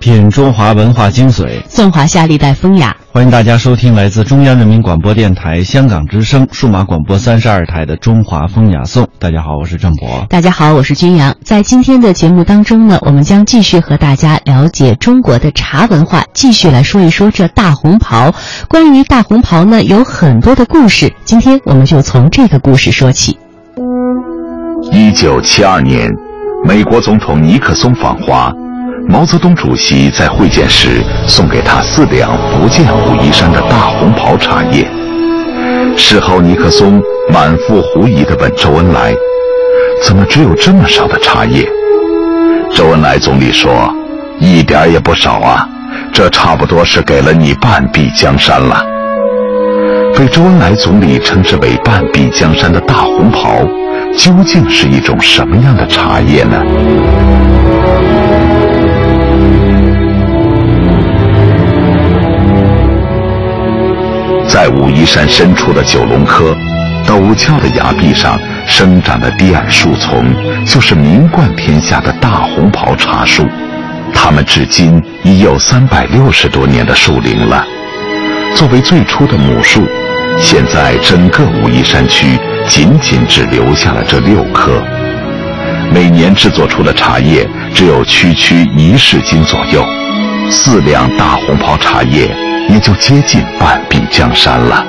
品中华文化精髓，颂华夏历代风雅。欢迎大家收听来自中央人民广播电台香港之声数码广播三十二台的《中华风雅颂》。大家好，我是郑博。大家好，我是君阳。在今天的节目当中呢，我们将继续和大家了解中国的茶文化，继续来说一说这大红袍。关于大红袍呢，有很多的故事，今天我们就从这个故事说起。一九七二年，美国总统尼克松访华，毛泽东主席在会见时送给他四两福建武夷山的大红袍茶叶。事后，尼克松满腹狐疑地问周恩来：“怎么只有这么少的茶叶？”周恩来总理说：“一点也不少啊，这差不多是给了你半壁江山了。”被周恩来总理称之为“半壁江山”的大红袍。究竟是一种什么样的茶叶呢？在武夷山深处的九龙科，陡峭的崖壁上生长的低矮树丛，就是名冠天下的大红袍茶树。它们至今已有三百六十多年的树龄了。作为最初的母树，现在整个武夷山区。仅仅只留下了这六棵，每年制作出的茶叶只有区区一市斤左右，四两大红袍茶叶也就接近半壁江山了。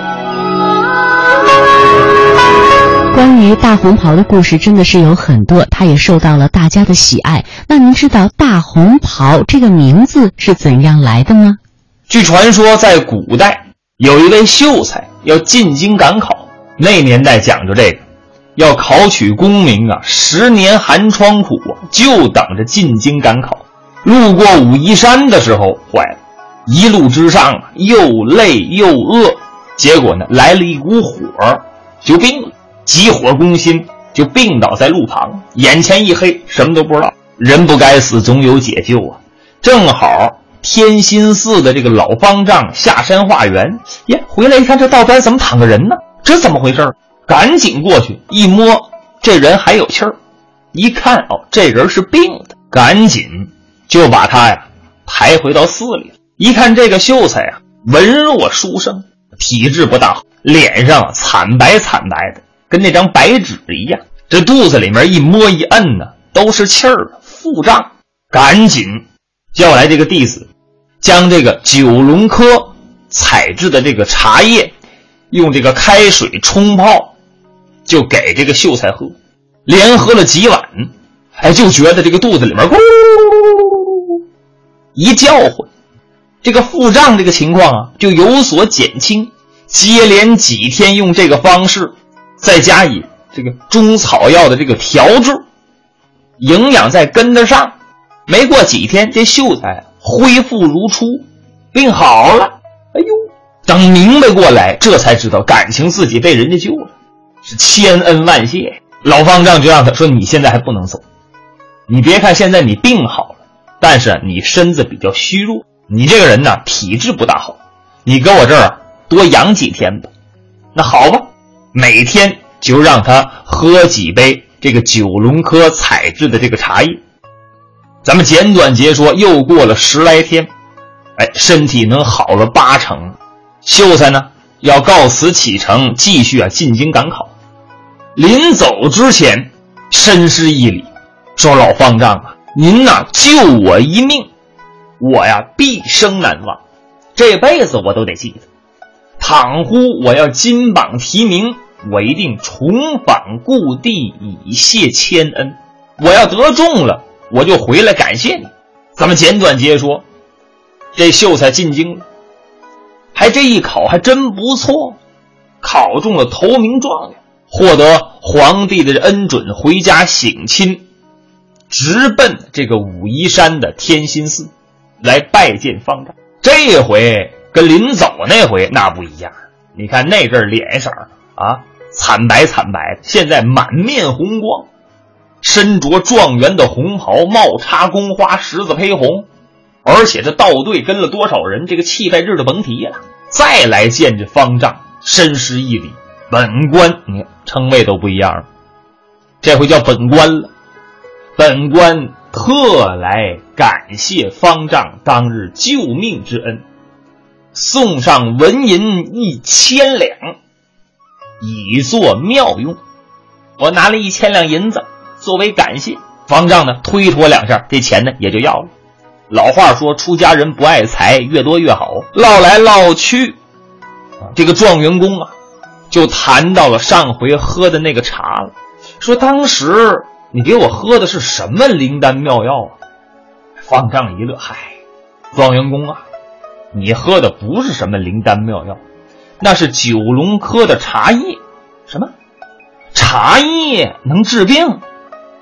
关于大红袍的故事真的是有很多，它也受到了大家的喜爱。那您知道大红袍这个名字是怎样来的吗？据传说，在古代有一位秀才要进京赶考。那年代讲究这个，要考取功名啊，十年寒窗苦啊，就等着进京赶考。路过武夷山的时候，坏了，一路之上，又累又饿，结果呢，来了一股火，就病了，急火攻心，就病倒在路旁，眼前一黑，什么都不知道。人不该死，总有解救啊！正好天心寺的这个老方丈下山化缘，耶，回来一看，这道边怎么躺个人呢？这怎么回事？赶紧过去一摸，这人还有气儿。一看哦，这人是病的，赶紧就把他呀抬回到寺里了。一看这个秀才啊，文弱书生，体质不大好，脸上惨白惨白的，跟那张白纸一样。这肚子里面一摸一摁呢，都是气儿，腹胀。赶紧叫来这个弟子，将这个九龙科采制的这个茶叶。用这个开水冲泡，就给这个秀才喝，连喝了几碗，哎，就觉得这个肚子里面咕噜噜噜噜噜噜噜一叫唤，这个腹胀这个情况啊就有所减轻。接连几天用这个方式，再加以这个中草药的这个调制，营养再跟得上，没过几天，这秀才恢复如初，病好了。哎呦！等明白过来，这才知道感情自己被人家救了，是千恩万谢。老方丈就让他说：“你现在还不能走，你别看现在你病好了，但是你身子比较虚弱，你这个人呢体质不大好，你搁我这儿多养几天吧。”那好吧，每天就让他喝几杯这个九龙科采制的这个茶叶。咱们简短截说，又过了十来天，哎，身体能好了八成。秀才呢要告辞启程，继续啊进京赶考。临走之前，深施一礼，说：“老方丈啊，您呐救我一命，我呀毕生难忘，这辈子我都得记得。倘乎我要金榜题名，我一定重返故地以谢千恩。我要得中了，我就回来感谢你。”咱们简短截说，这秀才进京了。还这一考还真不错，考中了头名状元，获得皇帝的恩准，回家省亲，直奔这个武夷山的天心寺来拜见方丈。这回跟临走那回那不一样，你看那阵脸色啊，惨白惨白，现在满面红光，身着状元的红袍，帽插宫花，十字披红。而且这道队跟了多少人，这个气派劲儿就甭提了。再来见这方丈，深施一礼。本官，你看称谓都不一样了，这回叫本官了。本官特来感谢方丈当日救命之恩，送上纹银一千两，以作妙用。我拿了一千两银子作为感谢。方丈呢，推脱两下，这钱呢也就要了。老话说，出家人不爱财，越多越好。唠来唠去，这个状元公啊，就谈到了上回喝的那个茶了，说当时。你给我喝的是什么灵丹妙药啊？方丈一乐，嗨，状元公啊，你喝的不是什么灵丹妙药，那是九龙科的茶叶。什么？茶叶能治病？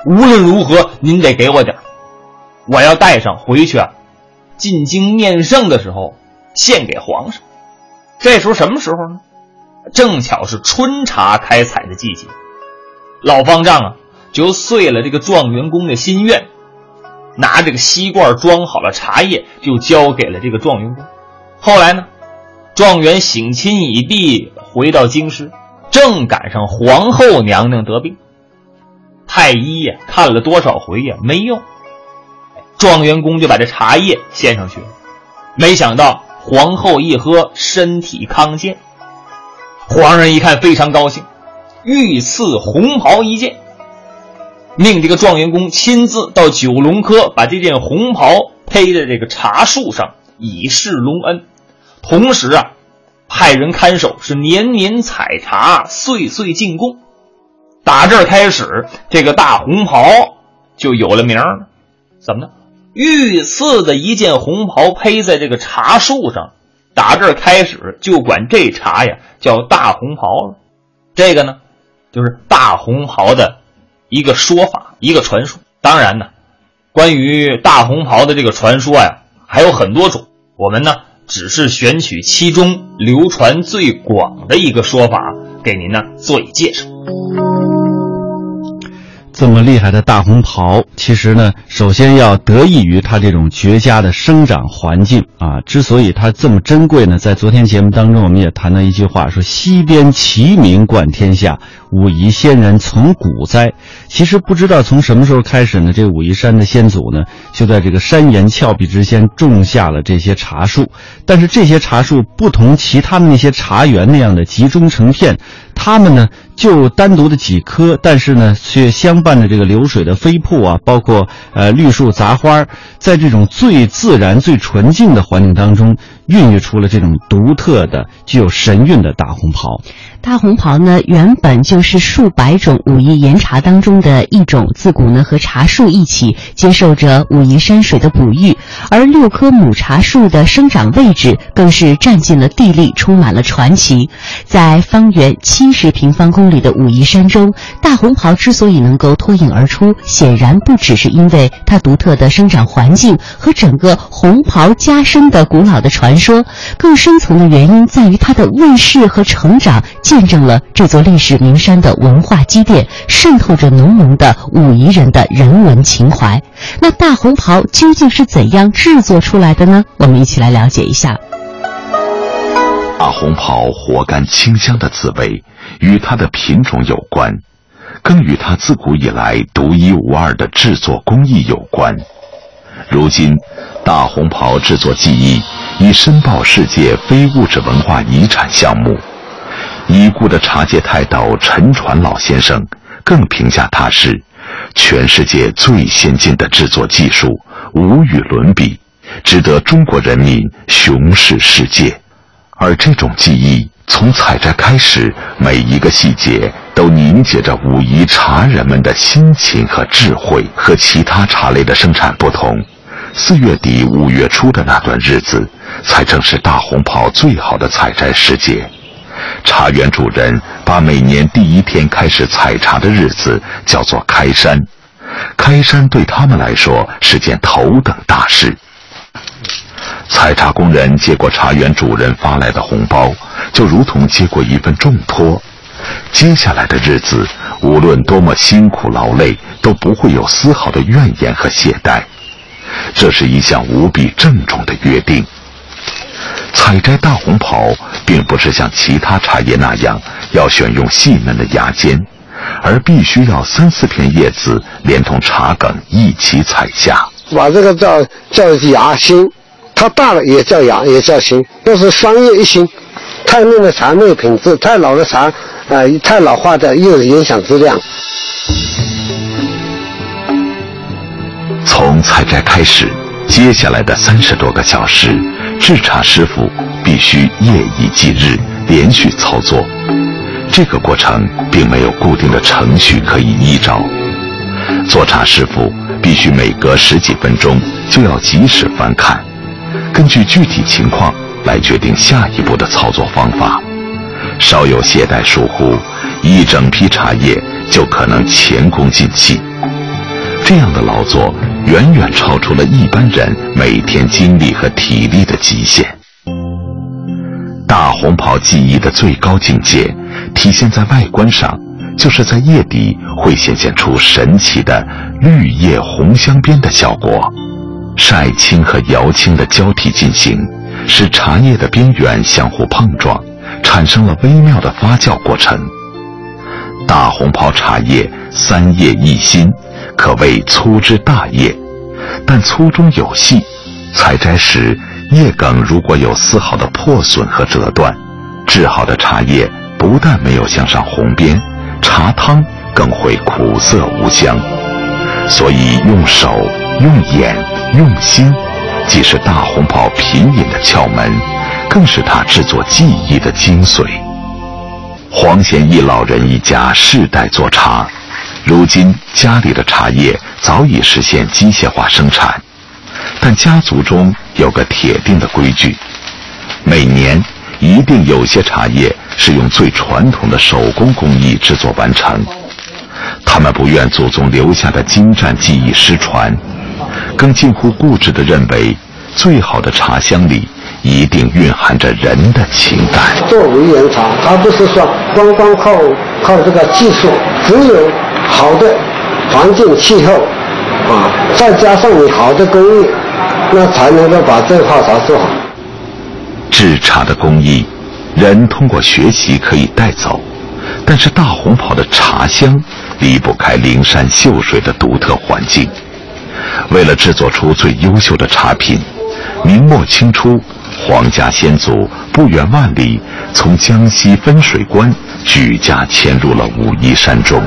无论如何，您得给我点我要带上回去啊，进京面圣的时候献给皇上。这时候什么时候呢？正巧是春茶开采的季节。老方丈啊。就遂了这个状元公的心愿，拿这个锡罐装好了茶叶，就交给了这个状元公。后来呢，状元省亲已毕，回到京师，正赶上皇后娘娘得病，太医呀看了多少回呀没用，状元公就把这茶叶献上去了。没想到皇后一喝，身体康健，皇上一看非常高兴，御赐红袍一件。命这个状元公亲自到九龙科，把这件红袍披在这个茶树上，以示隆恩。同时啊，派人看守，是年年采茶，岁岁进贡。打这儿开始，这个大红袍就有了名了。怎么呢？御赐的一件红袍披在这个茶树上，打这儿开始就管这茶呀叫大红袍了。这个呢，就是大红袍的。一个说法，一个传说。当然呢，关于大红袍的这个传说呀，还有很多种。我们呢，只是选取其中流传最广的一个说法，给您呢做以介绍。这么厉害的大红袍，其实呢，首先要得益于它这种绝佳的生长环境啊。之所以它这么珍贵呢，在昨天节目当中，我们也谈到一句话，说“西边齐名冠天下，武夷仙人从古栽”。其实不知道从什么时候开始呢，这武夷山的先祖呢，就在这个山岩峭壁之间种下了这些茶树。但是这些茶树不同其他的那些茶园那样的集中成片，它们呢。就单独的几棵，但是呢，却相伴着这个流水的飞瀑啊，包括呃绿树杂花，在这种最自然、最纯净的环境当中，孕育出了这种独特的、具有神韵的大红袍。大红袍呢，原本就是数百种武夷岩茶当中的一种，自古呢和茶树一起接受着武夷山水的哺育，而六棵母茶树的生长位置更是占尽了地利，充满了传奇。在方圆七十平方公里的武夷山中，大红袍之所以能够脱颖而出，显然不只是因为它独特的生长环境和整个红袍加深的古老的传说，更深层的原因在于它的问世和成长。见证了这座历史名山的文化积淀，渗透着浓浓的武夷人的人文情怀。那大红袍究竟是怎样制作出来的呢？我们一起来了解一下。大红袍活干清香的滋味，与它的品种有关，更与它自古以来独一无二的制作工艺有关。如今，大红袍制作技艺已申报世界非物质文化遗产项目。已故的茶界泰斗陈传老先生更评价它是全世界最先进的制作技术，无与伦比，值得中国人民雄视世界。而这种技艺从采摘开始，每一个细节都凝结着武夷茶人们的辛勤和智慧。和其他茶类的生产不同，四月底五月初的那段日子，才正是大红袍最好的采摘时节。茶园主人把每年第一天开始采茶的日子叫做开山，开山对他们来说是件头等大事。采茶工人接过茶园主人发来的红包，就如同接过一份重托。接下来的日子，无论多么辛苦劳累，都不会有丝毫的怨言和懈怠。这是一项无比郑重的约定。采摘大红袍并不是像其他茶叶那样要选用细嫩的芽尖，而必须要三四片叶子连同茶梗一起采下。把这个叫叫芽心，它大了也叫芽，也叫心。要是三叶一心，太嫩的茶没有品质，太老的茶，呃，太老化的又影响质量。从采摘开始，接下来的三十多个小时，制茶师傅必须夜以继日，连续操作。这个过程并没有固定的程序可以依照。做茶师傅必须每隔十几分钟就要及时翻看，根据具体情况来决定下一步的操作方法。稍有懈怠疏忽，一整批茶叶就可能前功尽弃。这样的劳作远远超出了一般人每天精力和体力的极限。大红袍技艺的最高境界，体现在外观上，就是在叶底会显现出神奇的绿叶红镶边的效果。晒青和摇青的交替进行，使茶叶的边缘相互碰撞，产生了微妙的发酵过程。大红袍茶叶三叶一心。可谓粗枝大叶，但粗中有细。采摘时，叶梗如果有丝毫的破损和折断，制好的茶叶不但没有镶上红边，茶汤更会苦涩无香。所以，用手、用眼、用心，既是大红袍品饮的窍门，更是他制作技艺的精髓。黄贤义老人一家世代做茶。如今家里的茶叶早已实现机械化生产，但家族中有个铁定的规矩：每年一定有些茶叶是用最传统的手工工艺制作完成。他们不愿祖宗留下的精湛技艺失传，更近乎固执地认为，最好的茶香里一定蕴含着人的情感。做无烟茶，而不是说光光靠靠这个技术，只有。好的环境气候啊，再加上你好的工艺，那才能够把这泡茶做好。制茶的工艺，人通过学习可以带走，但是大红袍的茶香离不开灵山秀水的独特环境。为了制作出最优秀的茶品，明末清初，皇家先祖不远万里从江西分水关举家迁入了武夷山中。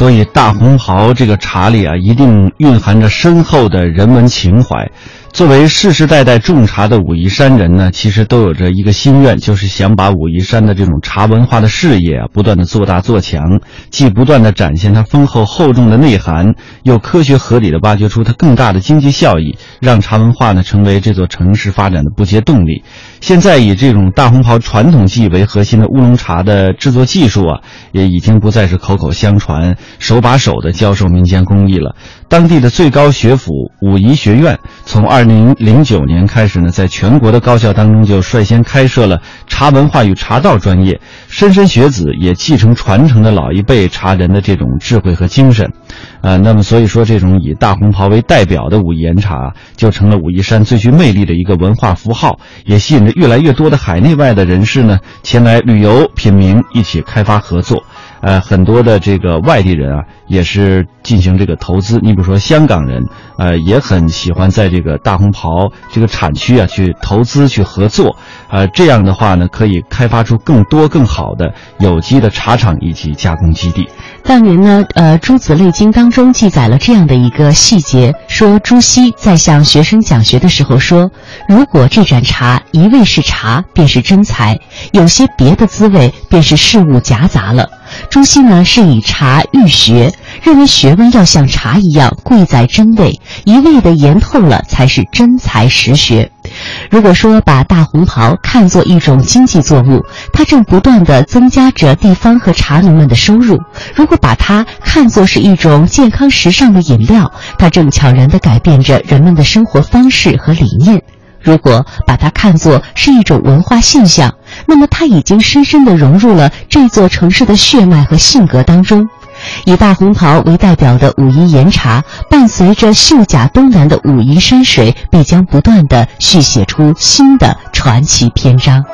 所以，大红袍这个茶里啊，一定蕴含着深厚的人文情怀。作为世世代代种茶的武夷山人呢，其实都有着一个心愿，就是想把武夷山的这种茶文化的事业啊，不断的做大做强，既不断的展现它丰厚厚重的内涵，又科学合理的挖掘出它更大的经济效益，让茶文化呢成为这座城市发展的不竭动力。现在以这种大红袍传统技艺为核心的乌龙茶的制作技术啊，也已经不再是口口相传、手把手的教授民间工艺了。当地的最高学府武夷学院，从二零零九年开始呢，在全国的高校当中就率先开设了茶文化与茶道专业，莘莘学子也继承传承了老一辈茶人的这种智慧和精神。呃，那么所以说，这种以大红袍为代表的武夷岩茶，就成了武夷山最具魅力的一个文化符号，也吸引着越来越多的海内外的人士呢前来旅游品茗，一起开发合作。呃，很多的这个外地人啊，也是进行这个投资。你比如说香港人，呃，也很喜欢在这个大红袍这个产区啊去投资去合作。呃，这样的话呢，可以开发出更多更好的有机的茶厂以及加工基地。当年呢，呃，《朱子类经》当中记载了这样的一个细节：说朱熹在向学生讲学的时候说，如果这盏茶一味是茶，便是真才；有些别的滋味，便是事物夹杂了。朱熹呢是以茶喻学，认为学问要像茶一样贵在真味，一味的研透了才是真才实学。如果说把大红袍看作一种经济作物，它正不断的增加着地方和茶农们的收入；如果把它看作是一种健康时尚的饮料，它正悄然的改变着人们的生活方式和理念。如果把它看作是一种文化现象，那么它已经深深地融入了这座城市的血脉和性格当中。以大红袍为代表的武夷岩茶，伴随着秀甲东南的武夷山水，必将不断地续写出新的传奇篇章。